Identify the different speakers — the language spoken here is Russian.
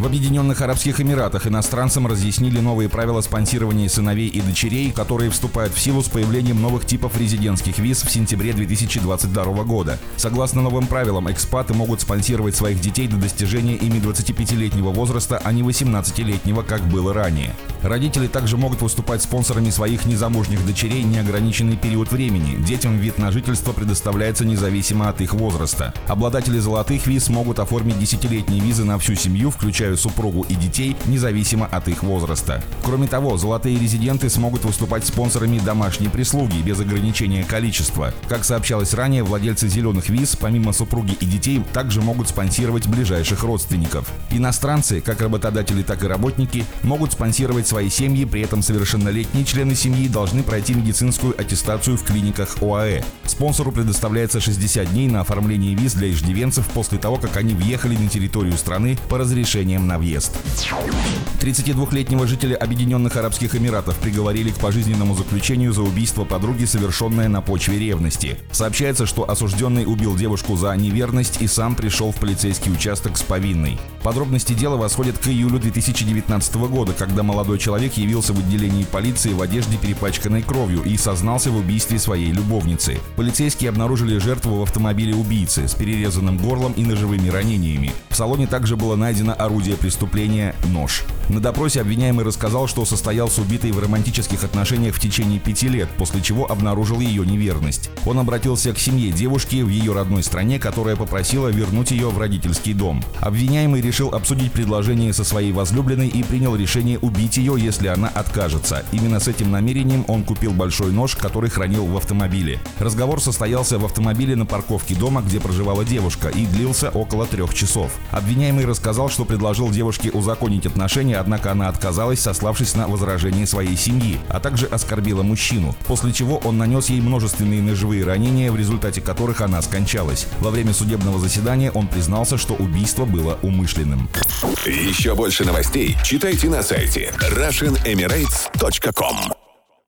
Speaker 1: В Объединенных Арабских Эмиратах иностранцам разъяснили новые правила спонсирования сыновей и дочерей, которые вступают в силу с появлением новых типов резидентских виз в сентябре 2022 года. Согласно новым правилам, экспаты могут спонсировать своих детей до достижения ими 25-летнего возраста, а не 18-летнего, как было ранее. Родители также могут выступать спонсорами своих незамужних дочерей неограниченный период времени. Детям вид на жительство предоставляется независимо от их возраста. Обладатели золотых виз могут оформить десятилетние визы на всю семью, включая включая супругу и детей, независимо от их возраста. Кроме того, золотые резиденты смогут выступать спонсорами домашней прислуги без ограничения количества. Как сообщалось ранее, владельцы зеленых виз, помимо супруги и детей, также могут спонсировать ближайших родственников. Иностранцы, как работодатели, так и работники, могут спонсировать свои семьи, при этом совершеннолетние члены семьи должны пройти медицинскую аттестацию в клиниках ОАЭ. Спонсору предоставляется 60 дней на оформление виз для иждивенцев после того, как они въехали на территорию страны по разрешениям на въезд. 32-летнего жителя Объединенных Арабских Эмиратов приговорили к пожизненному заключению за убийство подруги, совершенное на почве ревности. Сообщается, что осужденный убил девушку за неверность и сам пришел в полицейский участок с повинной. Подробности дела восходят к июлю 2019 года, когда молодой человек явился в отделении полиции в одежде, перепачканной кровью, и сознался в убийстве своей любовницы. Полицейские обнаружили жертву в автомобиле убийцы с перерезанным горлом и ножевыми ранениями. В салоне также было найдено орудие преступления – нож. На допросе обвиняемый рассказал, что состоял с убитой в романтических отношениях в течение пяти лет, после чего обнаружил ее неверность. Он обратился к семье девушки в ее родной стране, которая попросила вернуть ее в родительский дом. Обвиняемый решил обсудить предложение со своей возлюбленной и принял решение убить ее, если она откажется. Именно с этим намерением он купил большой нож, который хранил в автомобиле. Состоялся в автомобиле на парковке дома, где проживала девушка, и длился около трех часов. Обвиняемый рассказал, что предложил девушке узаконить отношения, однако она отказалась, сославшись на возражение своей семьи, а также оскорбила мужчину, после чего он нанес ей множественные ножевые ранения, в результате которых она скончалась. Во время судебного заседания он признался, что убийство было умышленным.
Speaker 2: Еще больше новостей читайте на сайте RussianEmirates.com